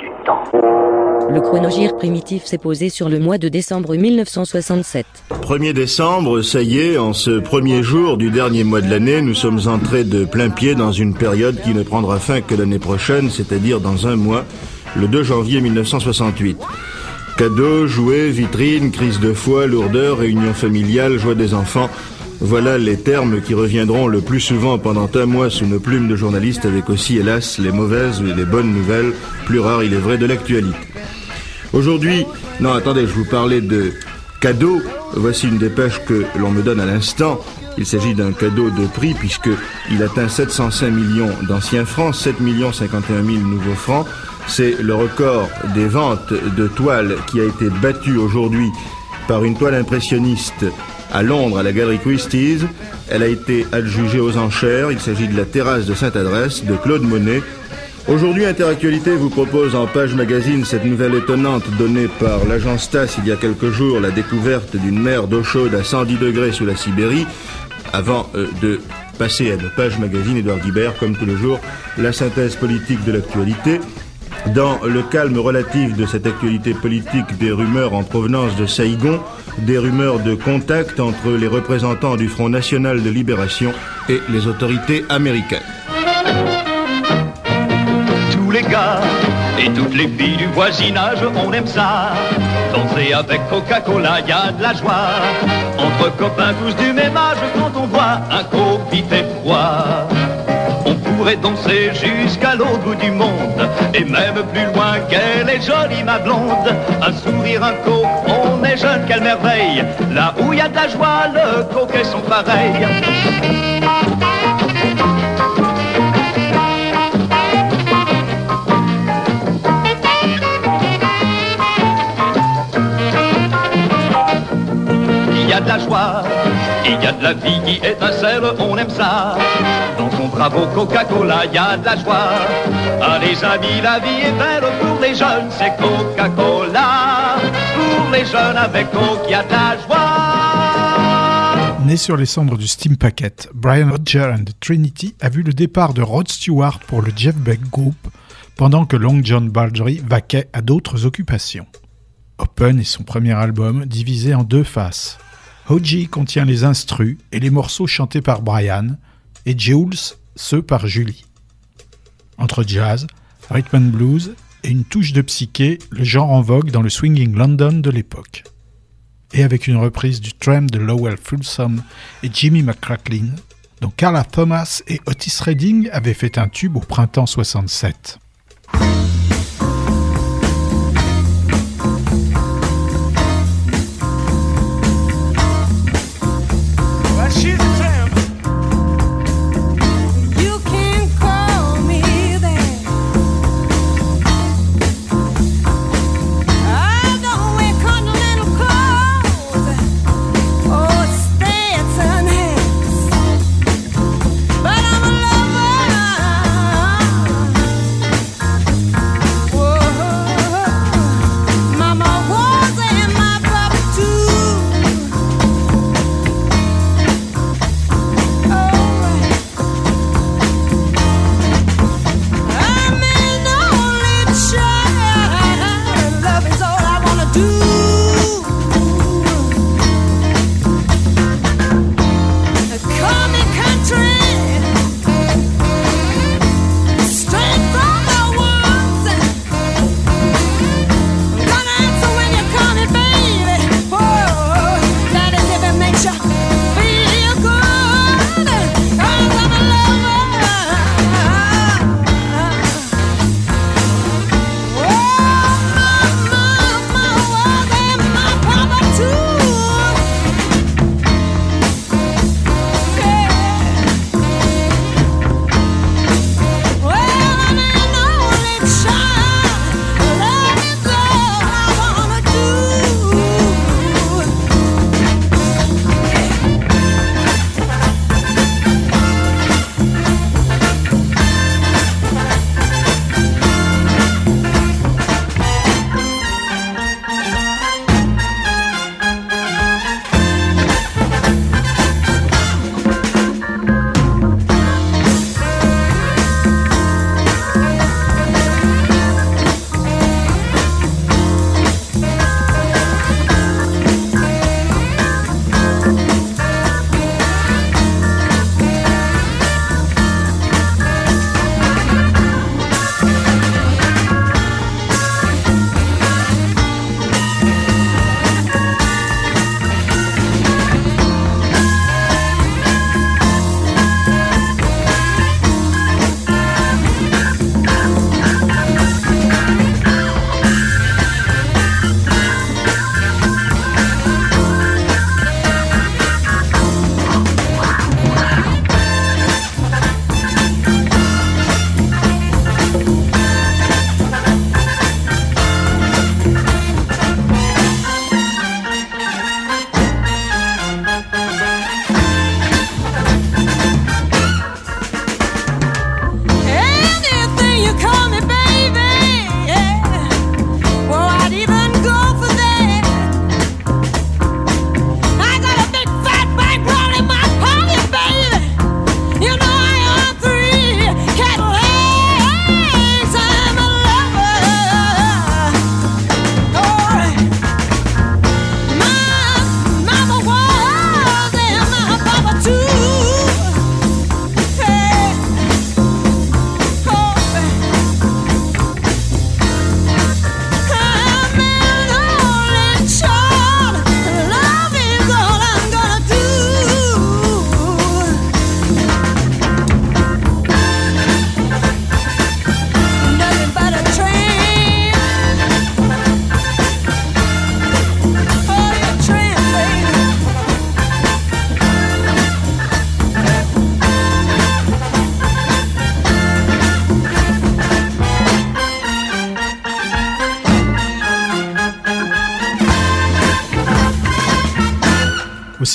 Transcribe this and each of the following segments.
du temps. Le chronogire primitif s'est posé sur le mois de décembre 1967. 1er décembre, ça y est, en ce premier jour du dernier mois de l'année, nous sommes entrés de plein pied dans une période qui ne prendra fin que l'année prochaine, c'est-à-dire dans un mois, le 2 janvier 1968. Cadeaux, jouets, vitrines, crise de foi, lourdeur, réunion familiale, joie des enfants, voilà les termes qui reviendront le plus souvent pendant un mois sous nos plumes de journalistes avec aussi, hélas, les mauvaises et les bonnes nouvelles, plus rares il est vrai, de l'actualité. Aujourd'hui, non attendez, je vous parlais de cadeaux. Voici une dépêche que l'on me donne à l'instant. Il s'agit d'un cadeau de prix puisqu'il atteint 705 millions d'anciens francs, 7 51 000 nouveaux francs. C'est le record des ventes de toiles qui a été battu aujourd'hui par une toile impressionniste à Londres à la galerie Christie's. Elle a été adjugée aux enchères. Il s'agit de la terrasse de Sainte-Adresse de Claude Monet. Aujourd'hui, Interactualité vous propose en page magazine cette nouvelle étonnante donnée par l'agence TAS il y a quelques jours, la découverte d'une mer d'eau chaude à 110 degrés sous la Sibérie. Avant euh, de passer à nos pages magazine, Edouard Guibert, comme tous les jours, la synthèse politique de l'actualité. Dans le calme relatif de cette actualité politique, des rumeurs en provenance de Saïgon, des rumeurs de contact entre les représentants du Front National de Libération et les autorités américaines. Tous les gars et toutes les filles du voisinage, on aime ça. Danser avec Coca-Cola, y a de la joie. Entre copains tous du même âge, quand on voit un copier fait froid pourrait danser jusqu'à l'autre bout du monde Et même plus loin qu'elle est jolie ma blonde. Un sourire, un coq, on est jeune, quelle merveille. Là où il y a de la joie, le coquet sont pareils Il y a de la joie, il y a de la vie qui étincelle, on aime ça bravo Coca-Cola, y a de la joie. Allez amis, la vie est belle pour les jeunes, c'est Coca-Cola. Pour les jeunes avec Coca, y a de la joie. Né sur les cendres du Steam Packet, Brian Rodger and Trinity a vu le départ de Rod Stewart pour le Jeff Beck Group, pendant que Long John Baldry vaquait à d'autres occupations. Open est son premier album divisé en deux faces. Hoji contient les instrus et les morceaux chantés par Brian, et Jules ceux par Julie. Entre jazz, rhythm and blues et une touche de psyché, le genre en vogue dans le swinging London de l'époque. Et avec une reprise du tram de Lowell Fulsom et Jimmy McCracklin, dont Carla Thomas et Otis Redding avaient fait un tube au printemps 67.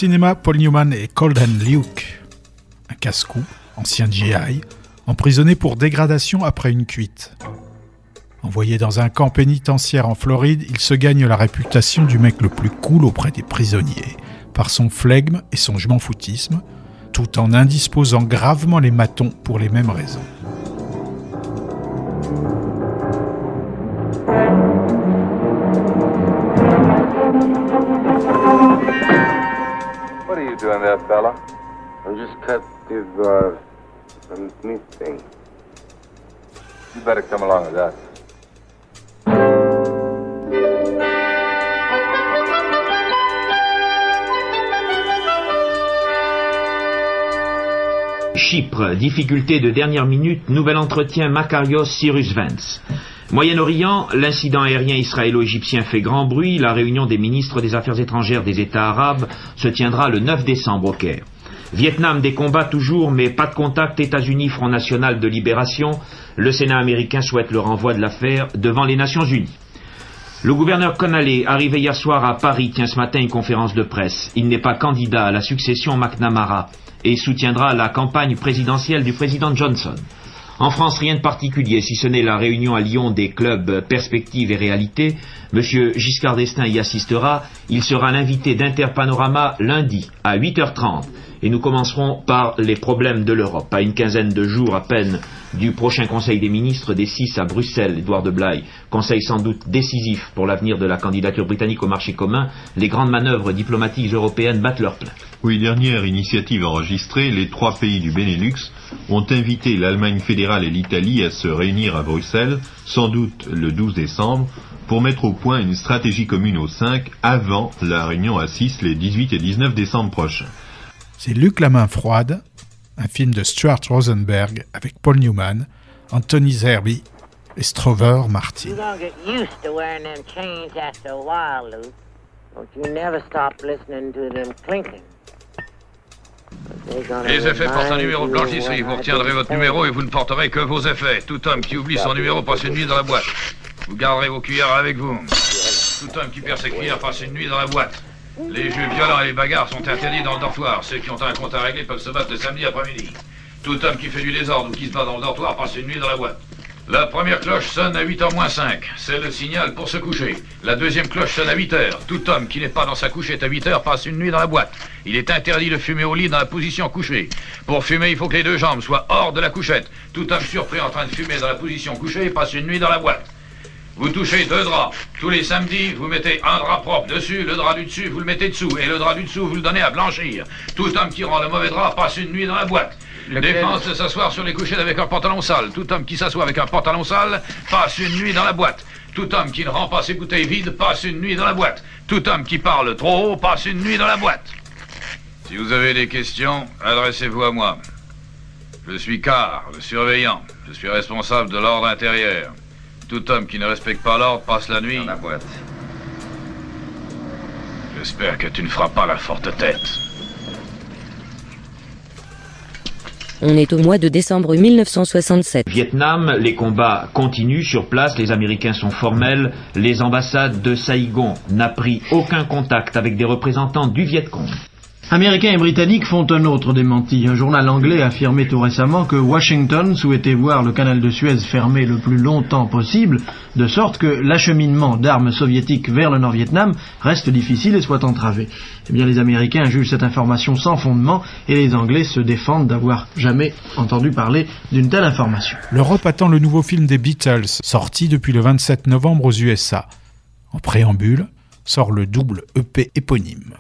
Cinéma, Paul Newman et Colden Luke, un casse-cou, ancien GI, emprisonné pour dégradation après une cuite. Envoyé dans un camp pénitentiaire en Floride, il se gagne la réputation du mec le plus cool auprès des prisonniers, par son flegme et son je foutisme, tout en indisposant gravement les matons pour les mêmes raisons. Fella? Just cut this, uh, meat thing. You better come along with us. Chypre, difficulté de dernière minute, nouvel entretien Makarios Cyrus Vance. Moyen-Orient, l'incident aérien israélo-égyptien fait grand bruit, la réunion des ministres des Affaires étrangères des États arabes se tiendra le 9 décembre au Caire. Vietnam des combats toujours, mais pas de contact États-Unis Front National de Libération. Le Sénat américain souhaite le renvoi de l'affaire devant les Nations Unies. Le gouverneur Connolly, arrivé hier soir à Paris, tient ce matin une conférence de presse. Il n'est pas candidat à la succession McNamara et soutiendra la campagne présidentielle du président Johnson. En France, rien de particulier, si ce n'est la réunion à Lyon des clubs Perspective et Réalité. Monsieur Giscard d'Estaing y assistera. Il sera l'invité d'Interpanorama lundi à 8h30 et nous commencerons par les problèmes de l'Europe. À une quinzaine de jours à peine du prochain Conseil des ministres des 6 à Bruxelles, Édouard de Blaye, conseil sans doute décisif pour l'avenir de la candidature britannique au marché commun, les grandes manœuvres diplomatiques européennes battent leur plein. Oui, dernière initiative enregistrée, les trois pays du Benelux ont invité l'Allemagne fédérale et l'Italie à se réunir à Bruxelles, sans doute le 12 décembre, pour mettre au point une stratégie commune aux 5 avant la réunion à 6 les 18 et 19 décembre prochains. C'est Luc la main froide, un film de Stuart Rosenberg avec Paul Newman, Anthony Zerby et Strover Martin. Les effets portent un numéro de blanchisserie. Vous retiendrez votre numéro et vous ne porterez que vos effets. Tout homme qui oublie son numéro passe une nuit dans la boîte. Vous garderez vos cuillères avec vous. Tout homme qui perd ses cuillères passe une nuit dans la boîte. Les jeux violents et les bagarres sont interdits dans le dortoir. Ceux qui ont un compte à régler peuvent se battre le samedi après-midi. Tout homme qui fait du désordre ou qui se bat dans le dortoir passe une nuit dans la boîte. La première cloche sonne à 8h moins 5. C'est le signal pour se coucher. La deuxième cloche sonne à 8h. Tout homme qui n'est pas dans sa couchette à 8h passe une nuit dans la boîte. Il est interdit de fumer au lit dans la position couchée. Pour fumer, il faut que les deux jambes soient hors de la couchette. Tout homme surpris en train de fumer dans la position couchée passe une nuit dans la boîte. Vous touchez deux draps. Tous les samedis, vous mettez un drap propre dessus, le drap du dessus, vous le mettez dessous, et le drap du dessous, vous le donnez à blanchir. Tout homme qui rend le mauvais drap passe une nuit dans la boîte. Défense de s'asseoir sur les couchettes avec un pantalon sale. Tout homme qui s'assoit avec un pantalon sale passe une nuit dans la boîte. Tout homme qui ne rend pas ses bouteilles vides passe une nuit dans la boîte. Tout homme qui parle trop haut passe une nuit dans la boîte. Si vous avez des questions, adressez-vous à moi. Je suis Car, le surveillant. Je suis responsable de l'ordre intérieur. Tout homme qui ne respecte pas l'ordre passe la nuit. Dans la boîte. J'espère que tu ne feras pas la forte tête. On est au mois de décembre 1967. Vietnam, les combats continuent sur place, les Américains sont formels, les ambassades de Saïgon n'a pris aucun contact avec des représentants du Viet Cong. Américains et Britanniques font un autre démenti. Un journal anglais a affirmé tout récemment que Washington souhaitait voir le canal de Suez fermé le plus longtemps possible, de sorte que l'acheminement d'armes soviétiques vers le Nord-Vietnam reste difficile et soit entravé. Eh bien, les Américains jugent cette information sans fondement et les Anglais se défendent d'avoir jamais entendu parler d'une telle information. L'Europe attend le nouveau film des Beatles, sorti depuis le 27 novembre aux USA. En préambule, sort le double EP éponyme.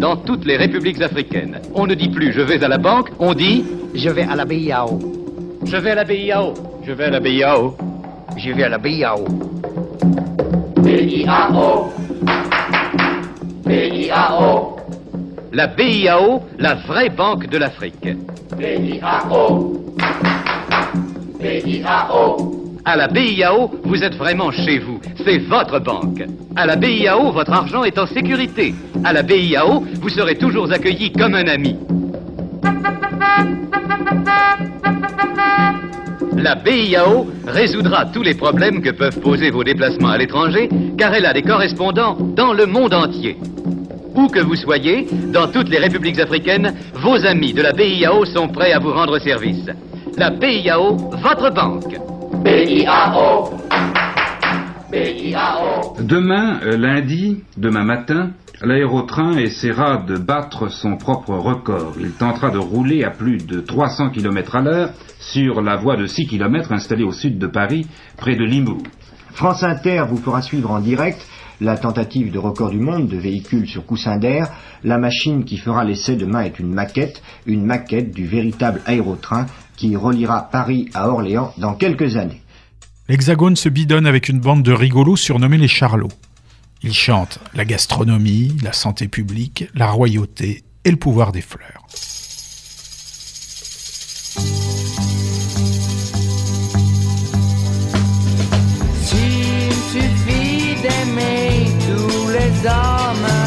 Dans toutes les républiques africaines, on ne dit plus je vais à la banque, on dit Je vais à la BIAO. je vais à la BIAO. Je vais à la BIAO. Je vais à la BIAO. La BIAO, la vraie banque de l'Afrique. À la BIAO, vous êtes vraiment chez vous. C'est votre banque. À la BIAO, votre argent est en sécurité. À la BIAO, vous serez toujours accueilli comme un ami. La BIAO résoudra tous les problèmes que peuvent poser vos déplacements à l'étranger, car elle a des correspondants dans le monde entier. Où que vous soyez, dans toutes les républiques africaines, vos amis de la BIAO sont prêts à vous rendre service. La BIAO, votre banque. Demain, euh, lundi, demain matin, l'aérotrain essaiera de battre son propre record. Il tentera de rouler à plus de 300 km à l'heure sur la voie de 6 km installée au sud de Paris, près de Limoux. France Inter vous fera suivre en direct la tentative de record du monde de véhicules sur coussin d'air. La machine qui fera l'essai demain est une maquette, une maquette du véritable aérotrain qui reliera Paris à Orléans dans quelques années. L'Hexagone se bidonne avec une bande de rigolos surnommés les Charlots. Ils chantent la gastronomie, la santé publique, la royauté et le pouvoir des fleurs. S'il suffit d'aimer tous les hommes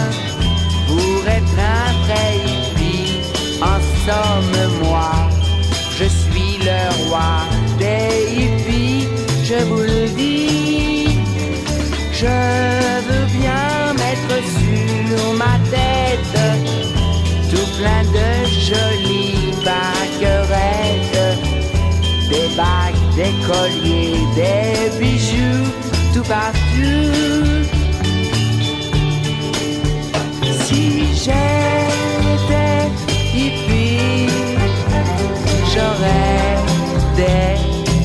des colliers, des bijoux, tout partout. Si j'étais hippie, j'aurais des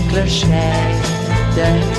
clochettes,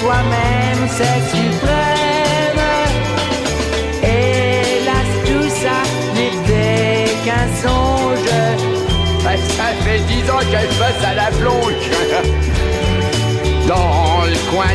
soi-même, c'est suprême. Hélas, tout ça n'était qu'un songe. Ça fait dix ans qu'elle passe à la plonge. Dans le coin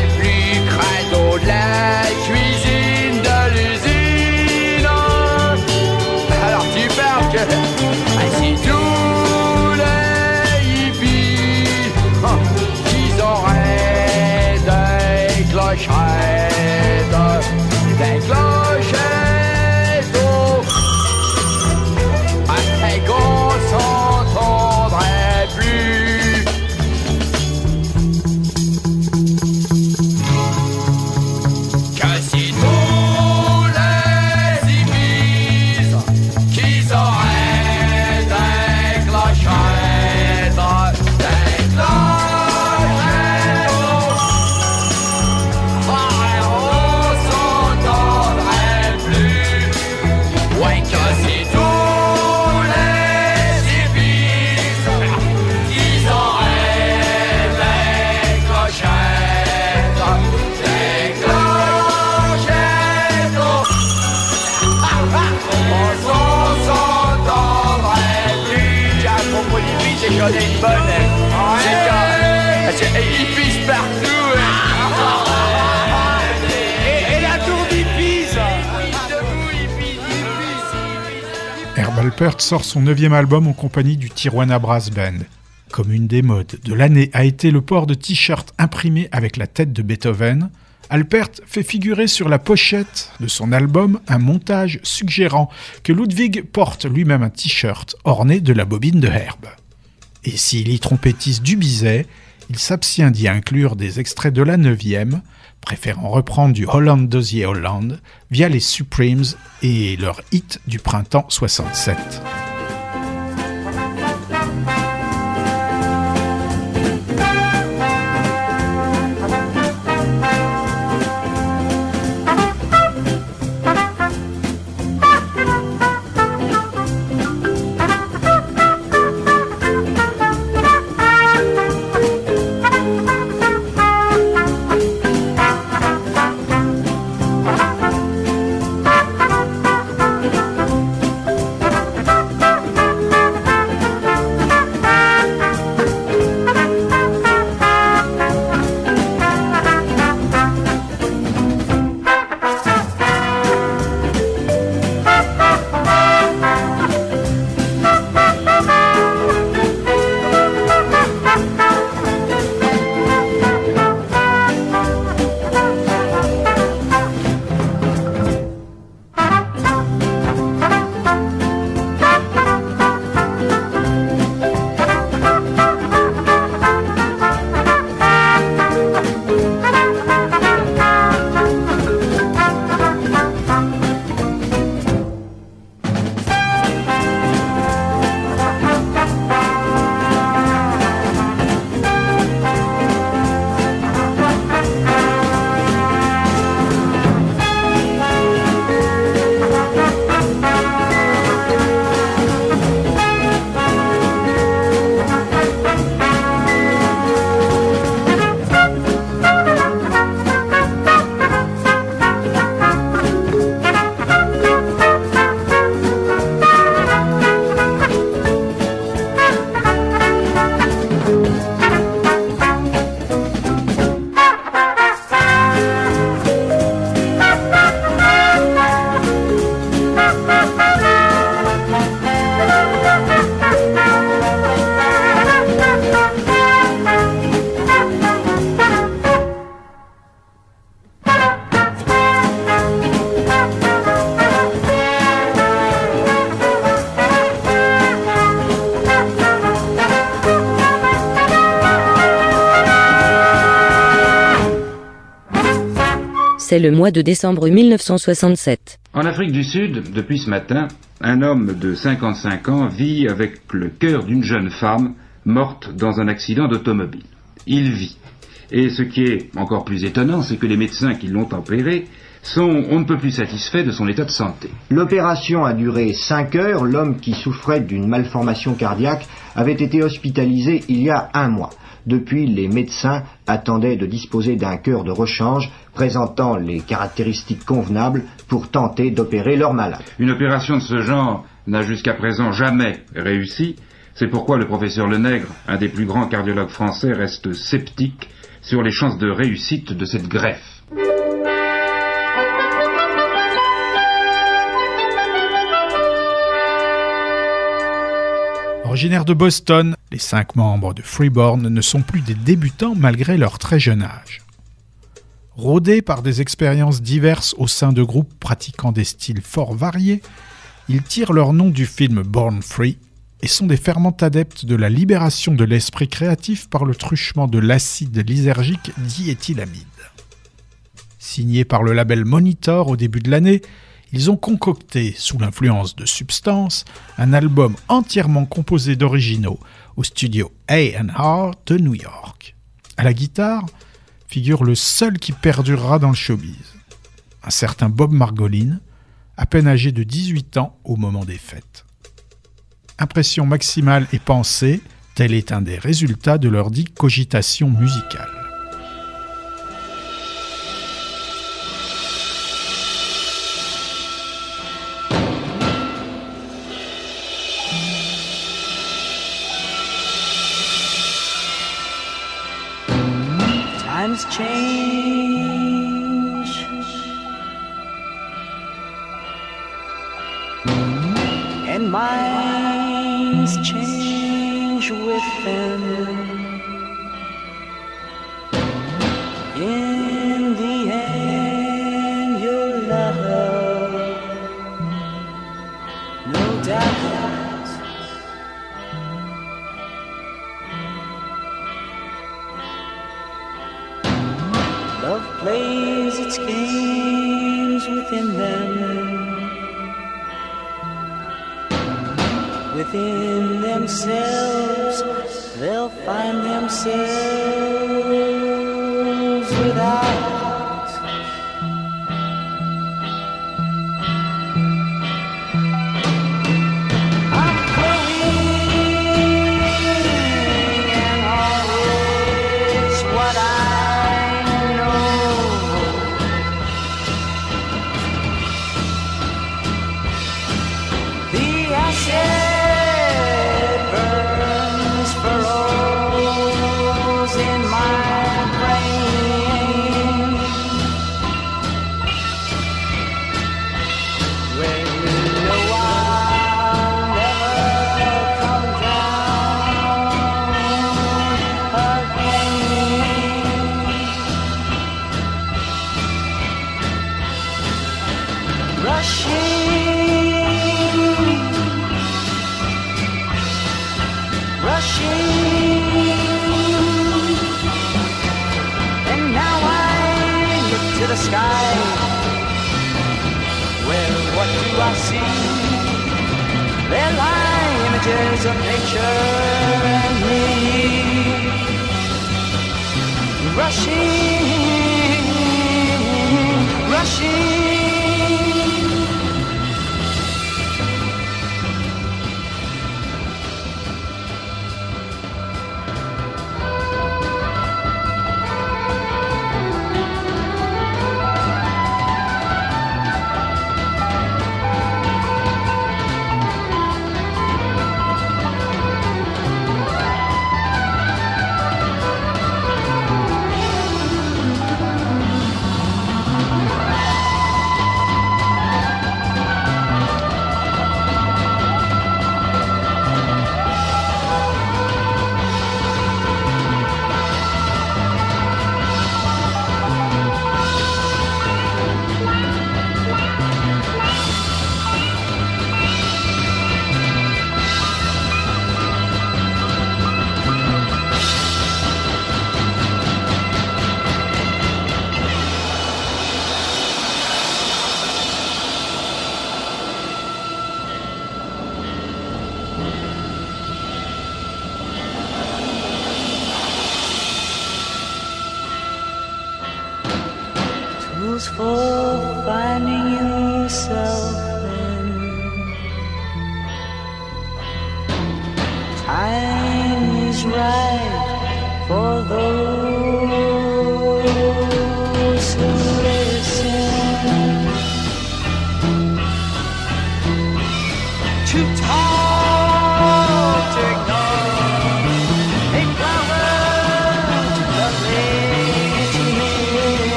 Alpert sort son neuvième album en compagnie du Tijuana Brass Band. Comme une des modes de l'année a été le port de t-shirts imprimés avec la tête de Beethoven, Alpert fait figurer sur la pochette de son album un montage suggérant que Ludwig porte lui-même un t-shirt orné de la bobine de Herbe. Et s'il y trompettise du Bizet, il s'abstient d'y inclure des extraits de la 9e, préférant reprendre du Holland Dozier Holland via les Supremes et leur hit du printemps 67. Le mois de décembre 1967. En Afrique du Sud, depuis ce matin, un homme de 55 ans vit avec le cœur d'une jeune femme morte dans un accident d'automobile. Il vit. Et ce qui est encore plus étonnant, c'est que les médecins qui l'ont opéré sont on ne peut plus satisfaits de son état de santé. L'opération a duré 5 heures. L'homme qui souffrait d'une malformation cardiaque avait été hospitalisé il y a un mois. Depuis, les médecins attendaient de disposer d'un cœur de rechange présentant les caractéristiques convenables pour tenter d'opérer leur malade. Une opération de ce genre n'a jusqu'à présent jamais réussi. C'est pourquoi le professeur Lenègre, un des plus grands cardiologues français, reste sceptique sur les chances de réussite de cette greffe. De Boston, les cinq membres de Freeborn ne sont plus des débutants malgré leur très jeune âge. Rodés par des expériences diverses au sein de groupes pratiquant des styles fort variés, ils tirent leur nom du film Born Free et sont des fervents adeptes de la libération de l'esprit créatif par le truchement de l'acide lysergique diéthylamide. Signés par le label Monitor au début de l'année, ils ont concocté, sous l'influence de substances, un album entièrement composé d'originaux au studio A&R de New York. À la guitare figure le seul qui perdurera dans le showbiz, un certain Bob Margolin, à peine âgé de 18 ans au moment des fêtes. Impression maximale et pensée, tel est un des résultats de leur dite cogitation musicale. plays its games within them. Within themselves, they'll find themselves.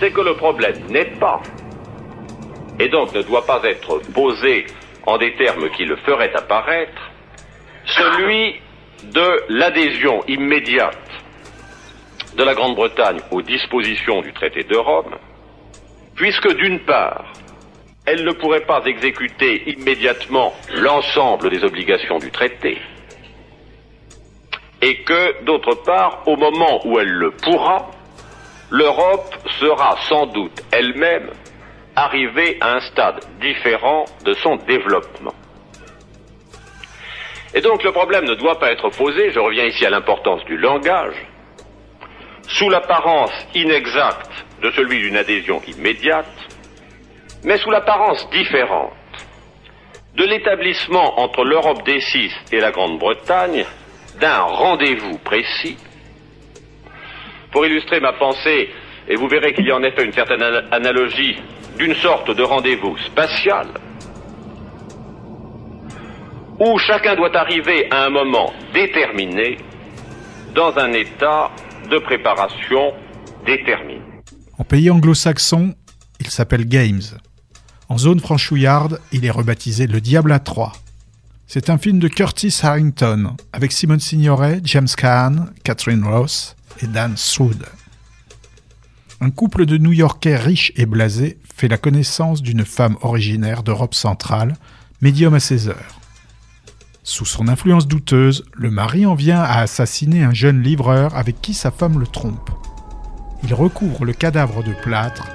C'est que le problème n'est pas, et donc ne doit pas être posé en des termes qui le feraient apparaître, celui de l'adhésion immédiate de la Grande-Bretagne aux dispositions du traité de Rome, puisque d'une part, elle ne pourrait pas exécuter immédiatement l'ensemble des obligations du traité, et que, d'autre part, au moment où elle le pourra, l'Europe sera sans doute elle-même arrivée à un stade différent de son développement. Et donc le problème ne doit pas être posé, je reviens ici à l'importance du langage, sous l'apparence inexacte de celui d'une adhésion immédiate, mais sous l'apparence différente de l'établissement entre l'Europe des six et la Grande-Bretagne d'un rendez-vous précis. Pour illustrer ma pensée, et vous verrez qu'il y en effet une certaine analogie d'une sorte de rendez-vous spatial, où chacun doit arriver à un moment déterminé dans un état de préparation déterminé. En pays anglo-saxon, il s'appelle Games. En zone franchouillarde, il est rebaptisé Le Diable à Trois. C'est un film de Curtis Harrington avec Simone Signoret, James Caan, Catherine Ross et Dan. Un couple de New-Yorkais riches et blasés fait la connaissance d'une femme originaire d'Europe centrale, médium à ses heures. Sous son influence douteuse, le mari en vient à assassiner un jeune livreur avec qui sa femme le trompe. Il recouvre le cadavre de plâtre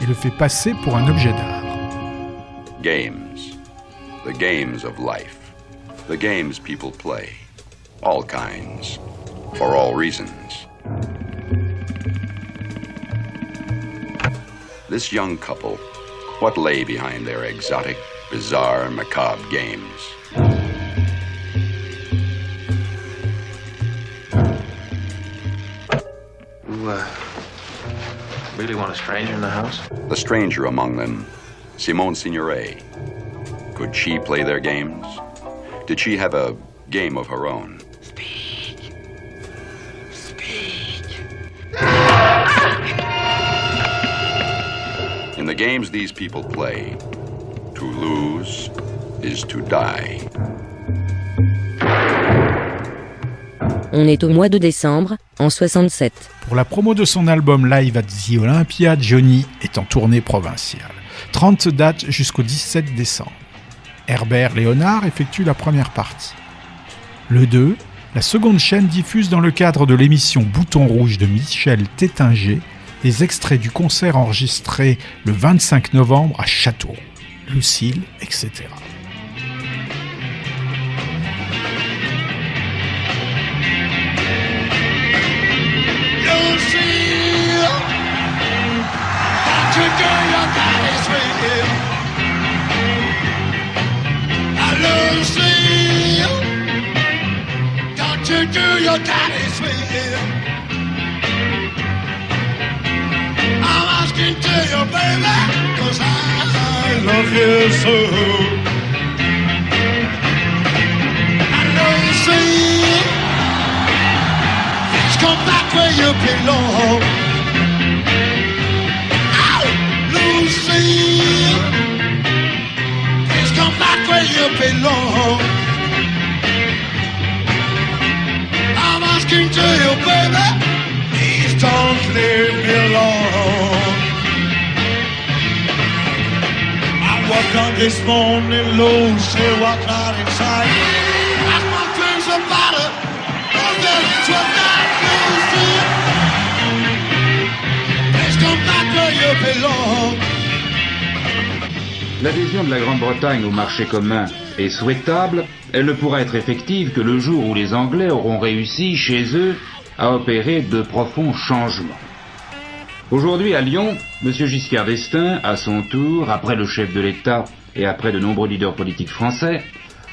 et le fait passer pour un objet d'art. Games. The games of life. The games people play. All kinds. For all reasons. This young couple, what lay behind their exotic, bizarre, macabre games? You, uh, really want a stranger in the house? The stranger among them, Simone Signoret. Could she play their games? Did she have a game of her own? The games these people play, to lose is to die. On est au mois de décembre, en 67. Pour la promo de son album Live at the Olympia, Johnny est en tournée provinciale. 30 dates jusqu'au 17 décembre. Herbert Léonard effectue la première partie. Le 2, la seconde chaîne diffuse dans le cadre de l'émission Bouton Rouge de Michel Tétinger les extraits du concert enregistré le 25 novembre à Château, Lucille, etc. I'm asking to you, baby, cause I love you so. I know you see, please come back where you belong. Ow, Lucy, please come back where you belong. talking to you, baby. Please don't leave me alone. L'adhésion de la Grande-Bretagne au marché commun est souhaitable, elle ne pourra être effective que le jour où les Anglais auront réussi, chez eux, à opérer de profonds changements. Aujourd'hui, à Lyon, M. Giscard d'Estaing, à son tour, après le chef de l'État et après de nombreux leaders politiques français,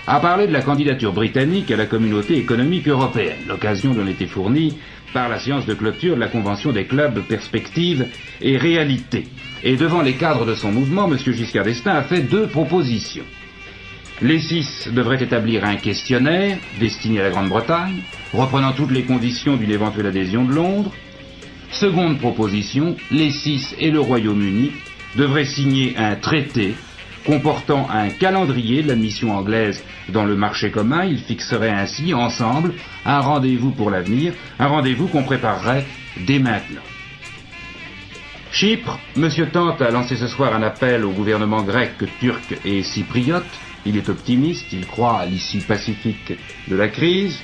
a parlé de la candidature britannique à la communauté économique européenne. L'occasion dont était fournie par la séance de clôture de la Convention des clubs Perspectives et Réalité. Et devant les cadres de son mouvement, M. Giscard d'Estaing a fait deux propositions. Les six devraient établir un questionnaire destiné à la Grande-Bretagne, reprenant toutes les conditions d'une éventuelle adhésion de Londres. Seconde proposition, les six et le Royaume-Uni devraient signer un traité comportant un calendrier de l'admission anglaise dans le marché commun. Ils fixeraient ainsi ensemble un rendez-vous pour l'avenir, un rendez-vous qu'on préparerait dès maintenant. Chypre, M. Tante a lancé ce soir un appel au gouvernement grec, turc et cypriote. Il est optimiste, il croit à l'issue pacifique de la crise.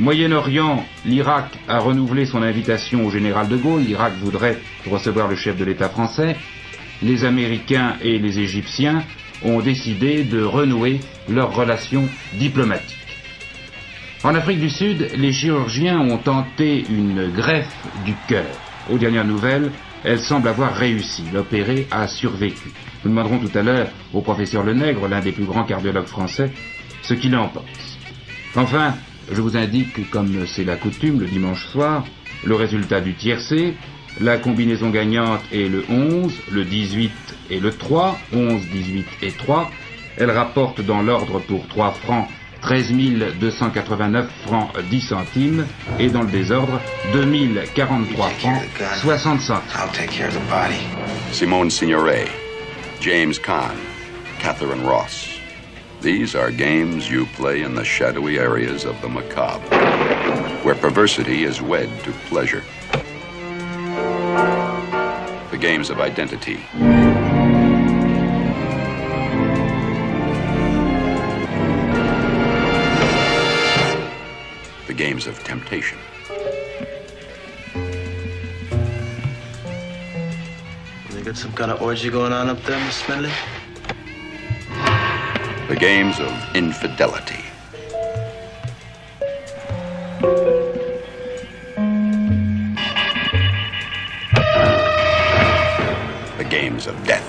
Moyen-Orient, l'Irak a renouvelé son invitation au général de Gaulle. L'Irak voudrait recevoir le chef de l'État français. Les Américains et les Égyptiens ont décidé de renouer leurs relations diplomatiques. En Afrique du Sud, les chirurgiens ont tenté une greffe du cœur. Aux dernières nouvelles, elle semble avoir réussi. L'opéré a survécu. Nous demanderons tout à l'heure au professeur Lenègre, l'un des plus grands cardiologues français, ce qu'il en pense. Enfin, je vous indique, comme c'est la coutume le dimanche soir, le résultat du tiercé. La combinaison gagnante est le 11, le 18 et le 3, 11, 18 et 3. Elle rapporte dans l'ordre pour 3 francs 13 289 francs 10 centimes et dans le désordre 2043 francs 60 centimes. Simone Signoret, James Kahn, Catherine Ross. These are games you play in the shadowy areas of the macabre, where perversity is wed to pleasure. The games of identity. The games of temptation. They got some kind of orgy going on up there, Miss Smedley? The games of infidelity. The games of death.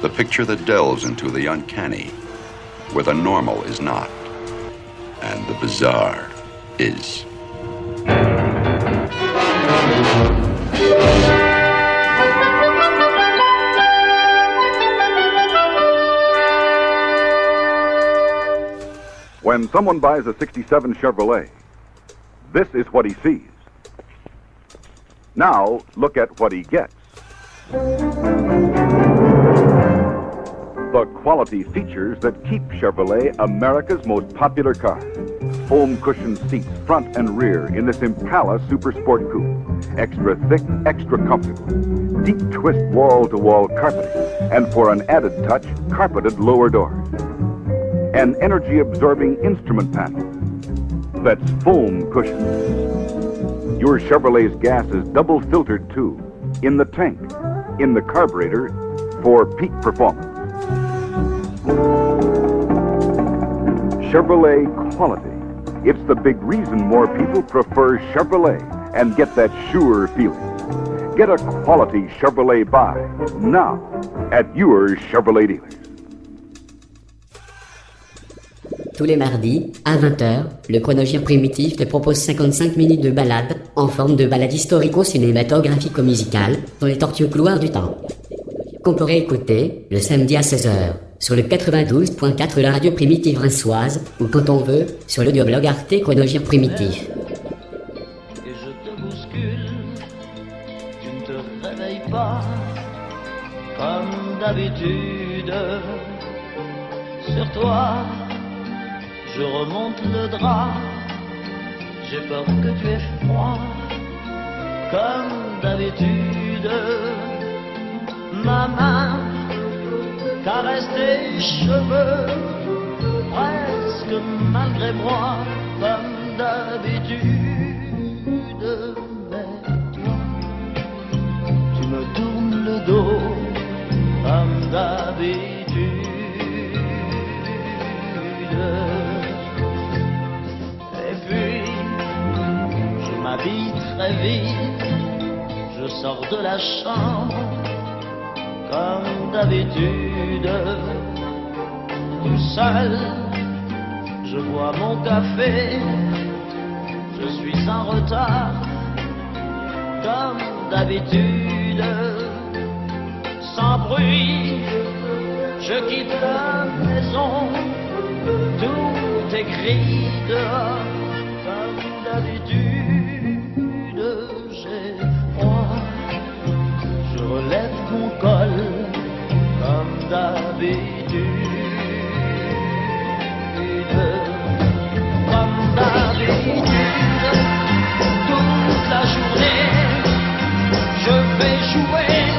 The picture that delves into the uncanny, where the normal is not, bizarre is. When someone buys a 67 Chevrolet, this is what he sees. Now, look at what he gets. The quality features that keep Chevrolet America's most popular car. Foam cushioned seats front and rear in this Impala Super Sport Coupe. Extra thick, extra comfortable. Deep twist wall to wall carpeting. And for an added touch, carpeted lower doors. An energy absorbing instrument panel. That's foam cushions. Your Chevrolet's gas is double filtered too. In the tank, in the carburetor, for peak performance. Chevrolet quality. It's the big reason more people prefer Chevrolet and get that sure feeling. Get a quality Chevrolet buy now at your Chevrolet dealer. Tous les mardis, à 20h, le chronogire primitif te propose 55 minutes de balade, en forme de balade historico-cinématographico-musicale, dans les tortueux couloirs du temps. Qu'on pourrait écouter le samedi à 16h, sur le 92.4 de la radio primitive rinçoise, ou quand on veut, sur l'audioblog Arte Chronogire Primitif. et je te bouscule. Tu ne te réveilles pas comme d'habitude. Sur toi, je remonte le drap. J'ai peur que tu aies froid comme d'habitude. Ma main caresse tes cheveux presque malgré moi comme d'habitude. Mais toi, tu me tournes le dos comme d'habitude. Et puis, je m'habille très vite, je sors de la chambre comme d'habitude. Tout seul, je bois mon café, je suis en retard comme d'habitude. sans bruit, je quitte la maison, tout est gris dehors, comme d'habitude, je vais jouer.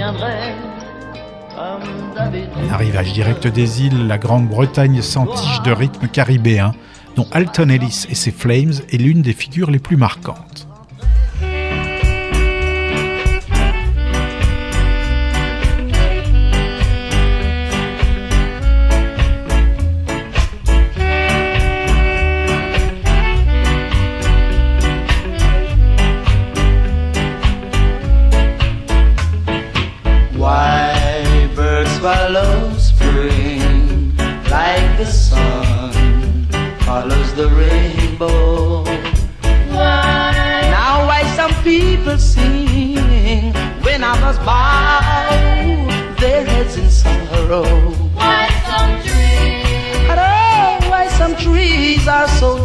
Reviendrai. Un arrivage direct des îles, la Grande-Bretagne s'entiche de rythme caribéen, dont Alton Ellis et ses Flames est l'une des figures les plus marquantes.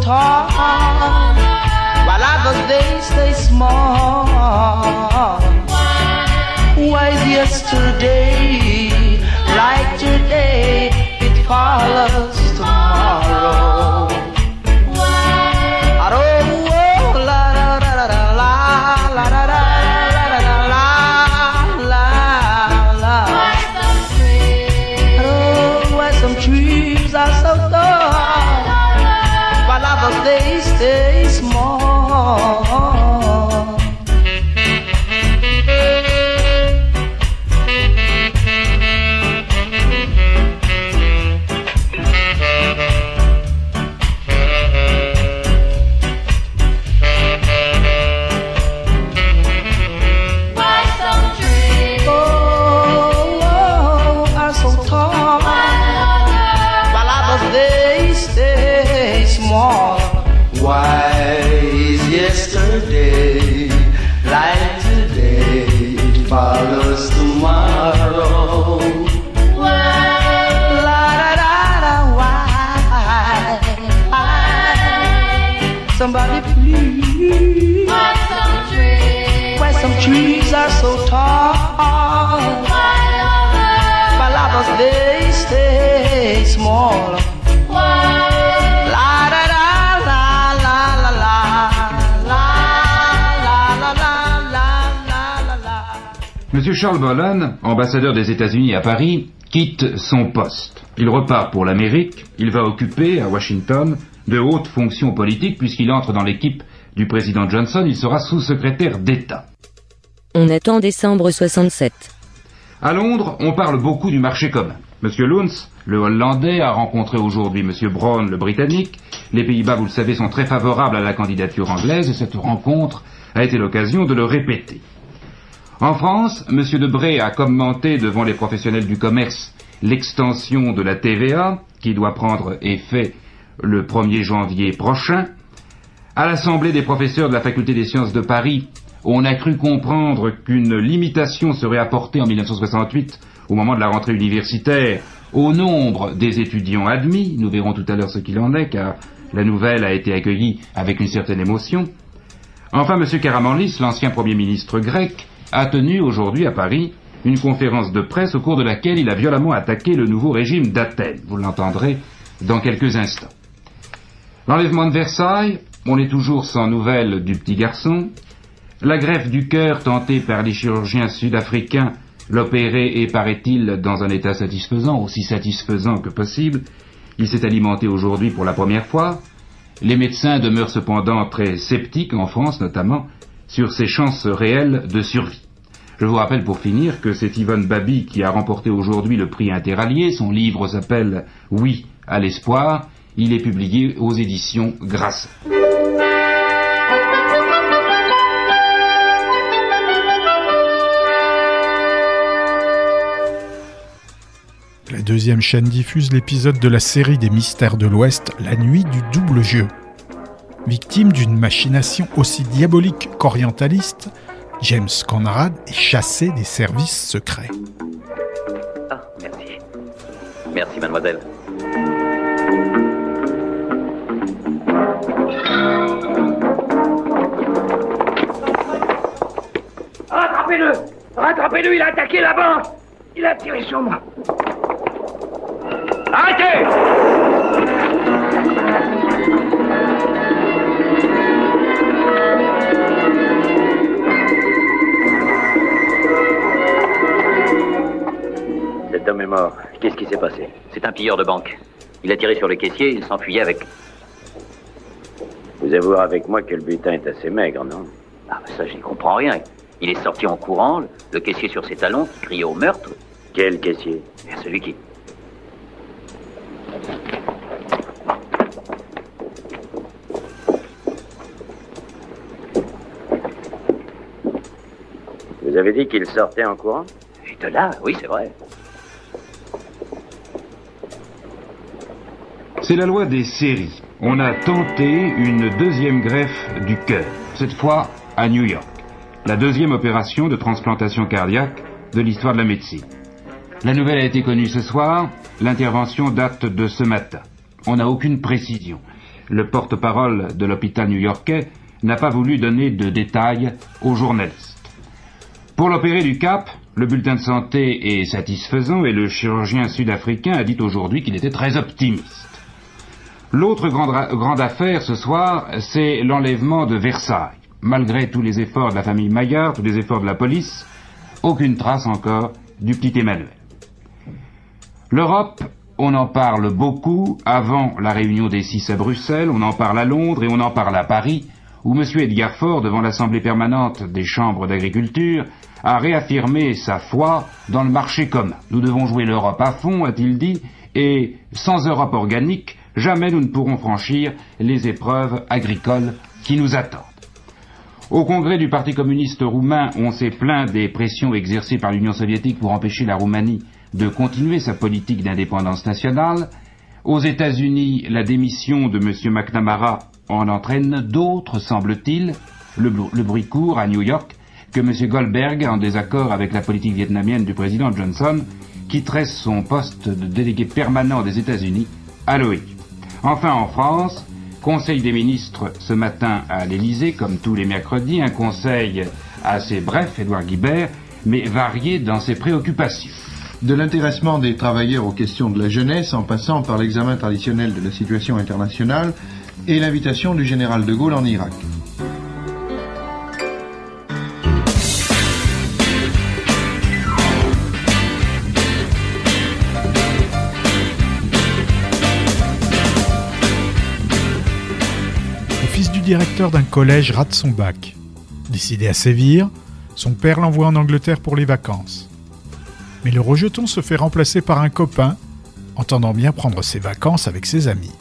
他。Monsieur Charles Bollan, ambassadeur des États-Unis à Paris, quitte son poste. Il repart pour l'Amérique. Il va occuper, à Washington, de hautes fonctions politiques puisqu'il entre dans l'équipe du président Johnson. Il sera sous-secrétaire d'État. On attend décembre 67. À Londres, on parle beaucoup du marché commun. Monsieur Luns, le Hollandais, a rencontré aujourd'hui Monsieur Brown, le Britannique. Les Pays-Bas, vous le savez, sont très favorables à la candidature anglaise et cette rencontre a été l'occasion de le répéter. En France, Monsieur Debré a commenté devant les professionnels du commerce l'extension de la TVA qui doit prendre effet le 1er janvier prochain. À l'Assemblée des professeurs de la Faculté des sciences de Paris, on a cru comprendre qu'une limitation serait apportée en 1968 au moment de la rentrée universitaire au nombre des étudiants admis. Nous verrons tout à l'heure ce qu'il en est, car la nouvelle a été accueillie avec une certaine émotion. Enfin, M. Karamanlis, l'ancien Premier ministre grec, a tenu aujourd'hui à Paris une conférence de presse au cours de laquelle il a violemment attaqué le nouveau régime d'Athènes. Vous l'entendrez dans quelques instants. L'enlèvement de Versailles, on est toujours sans nouvelles du petit garçon. La greffe du cœur tentée par les chirurgiens sud-africains, l'opérer est, paraît-il, dans un état satisfaisant, aussi satisfaisant que possible. Il s'est alimenté aujourd'hui pour la première fois. Les médecins demeurent cependant très sceptiques, en France notamment, sur ses chances réelles de survie. Je vous rappelle pour finir que c'est Yvonne Babi qui a remporté aujourd'hui le prix interallié. Son livre s'appelle Oui à l'espoir. Il est publié aux éditions Grasset. La deuxième chaîne diffuse l'épisode de la série des Mystères de l'Ouest, La nuit du double jeu. Victime d'une machination aussi diabolique qu'orientaliste, James Conrad est chassé des services secrets. Ah, merci. Merci, mademoiselle. Rattrapez-le Rattrapez-le, il a attaqué la banque Il a tiré sur moi Arrêtez Cet homme est mort. Qu'est-ce qui s'est passé? C'est un pilleur de banque. Il a tiré sur le caissier, il s'enfuyait avec. Vous avouerez avec moi que le butin est assez maigre, non? Ah, ça, j'y comprends rien. Il est sorti en courant, le caissier sur ses talons, qui criait au meurtre. Quel caissier? Et celui qui. Vous avez dit qu'il sortait en courant? Et de là, oui, c'est vrai. C'est la loi des séries. On a tenté une deuxième greffe du cœur, cette fois à New York. La deuxième opération de transplantation cardiaque de l'histoire de la médecine. La nouvelle a été connue ce soir, l'intervention date de ce matin. On n'a aucune précision. Le porte-parole de l'hôpital new-yorkais n'a pas voulu donner de détails aux journalistes. Pour l'opérer du Cap, le bulletin de santé est satisfaisant et le chirurgien sud-africain a dit aujourd'hui qu'il était très optimiste. L'autre grande, affaire ce soir, c'est l'enlèvement de Versailles. Malgré tous les efforts de la famille Maillard, tous les efforts de la police, aucune trace encore du petit Emmanuel. L'Europe, on en parle beaucoup avant la réunion des six à Bruxelles, on en parle à Londres et on en parle à Paris, où M. Edgar Faure, devant l'Assemblée permanente des chambres d'agriculture, a réaffirmé sa foi dans le marché commun. Nous devons jouer l'Europe à fond, a-t-il dit, et sans Europe organique, jamais nous ne pourrons franchir les épreuves agricoles qui nous attendent. Au congrès du Parti communiste roumain, on s'est plaint des pressions exercées par l'Union soviétique pour empêcher la Roumanie de continuer sa politique d'indépendance nationale. Aux États-Unis, la démission de M. McNamara en entraîne d'autres, semble-t-il. Le, bruit court à New York que M. Goldberg, en désaccord avec la politique vietnamienne du président Johnson, quitterait son poste de délégué permanent des États-Unis à l'OIC. Enfin, en France, Conseil des ministres ce matin à l'Élysée, comme tous les mercredis, un conseil assez bref, Édouard Guibert, mais varié dans ses préoccupations. De l'intéressement des travailleurs aux questions de la jeunesse, en passant par l'examen traditionnel de la situation internationale et l'invitation du général de Gaulle en Irak. Directeur d'un collège rate son bac. Décidé à sévir, son père l'envoie en Angleterre pour les vacances. Mais le rejeton se fait remplacer par un copain, entendant bien prendre ses vacances avec ses amis.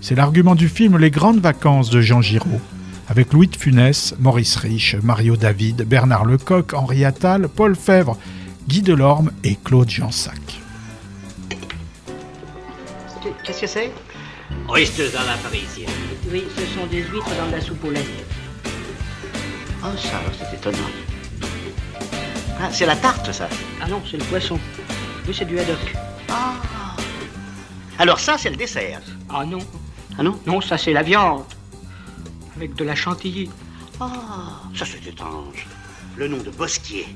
C'est l'argument du film Les grandes vacances de Jean Giraud, avec Louis de Funès, Maurice Rich, Mario David, Bernard Lecoq, Henri Attal, Paul Fèvre, Guy Delorme et Claude Jansac. Qu'est-ce que c'est? Oysters dans la parisienne. Oui, ce sont des huîtres dans de la soupe au lait. Oh, ça, c'est étonnant. Ah, c'est la tarte, ça. Ah non, c'est le poisson. Oui, c'est du haddock. Ah. Alors ça, c'est le dessert. Ah non. Ah non? Non, ça, c'est la viande. Avec de la chantilly. Ah, ça, c'est étrange. Le nom de Bosquier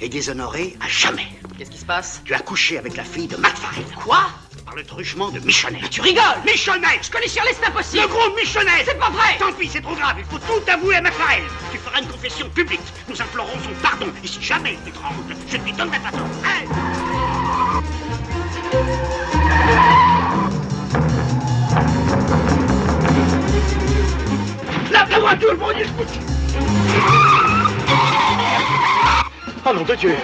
est déshonoré à jamais. Qu'est-ce qui se passe? Tu as couché avec la fille de McFarlane. Quoi? Par le truchement de Michonnet. tu rigoles! Michonnet! Je connais Shirley, c'est impossible Le gros Michonnet! C'est pas vrai! Tant pis, c'est trop grave, il faut tout avouer à Macraël Tu feras une confession publique, nous implorons son pardon, et si jamais il t'étrangle, je lui donne la patente. Hey! La voiture, mon Dieu, Dieu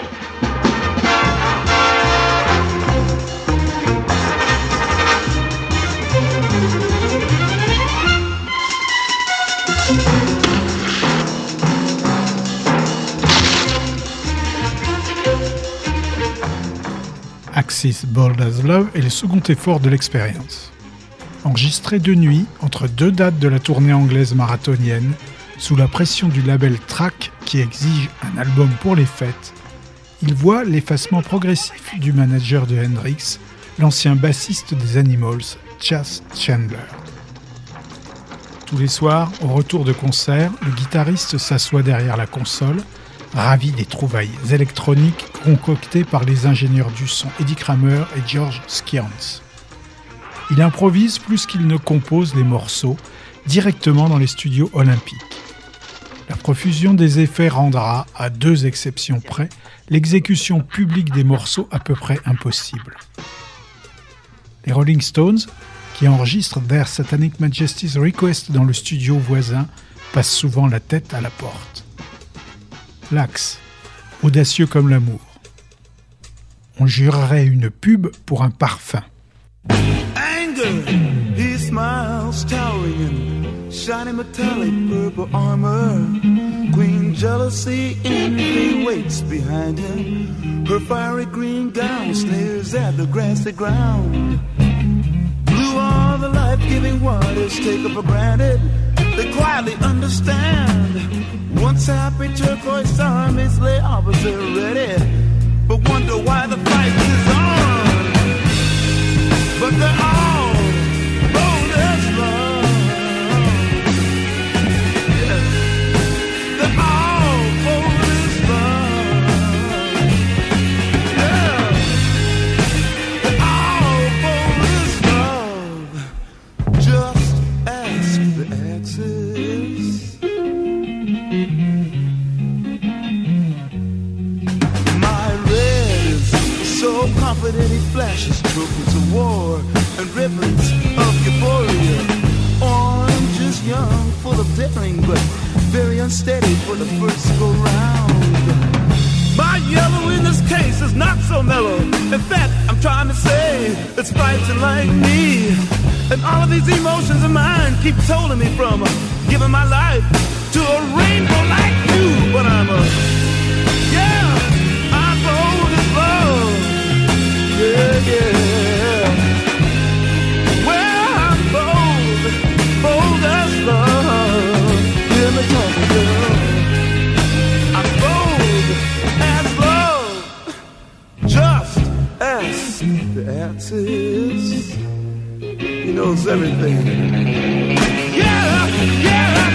Axis Bold as Love est le second effort de l'expérience. Enregistré de nuit, entre deux dates de la tournée anglaise marathonienne, sous la pression du label Track qui exige un album pour les fêtes, il voit l'effacement progressif du manager de Hendrix, l'ancien bassiste des Animals, Chas Chandler. Tous les soirs, au retour de concert, le guitariste s'assoit derrière la console, ravi des trouvailles électroniques concoctées par les ingénieurs du son Eddie Kramer et George Skians. Il improvise plus qu'il ne compose les morceaux directement dans les studios olympiques. La profusion des effets rendra, à deux exceptions près, l'exécution publique des morceaux à peu près impossible. Les Rolling Stones, qui enregistrent Their Satanic Majesty's Request dans le studio voisin, passent souvent la tête à la porte. L'axe, audacieux comme l'amour. On jurerait une pub pour un parfum. anger. Shiny metallic purple armor. Queen jealousy, envy waits behind him. Her fiery green gown sneers at the grassy ground. Blue are the life-giving waters taken for granted. They quietly understand. Once happy turquoise armies lay opposite ready, but wonder why the fight is on. But they're all confident he flashes of war and ribbons of euphoria. Orange is young, full of daring, but very unsteady for the first go round. My yellow in this case is not so mellow. In fact, I'm trying to say it's fighting like me. And all of these emotions of mine keep holding me from giving my life to a rainbow like you. But I'm a, He knows everything. Yeah, yeah.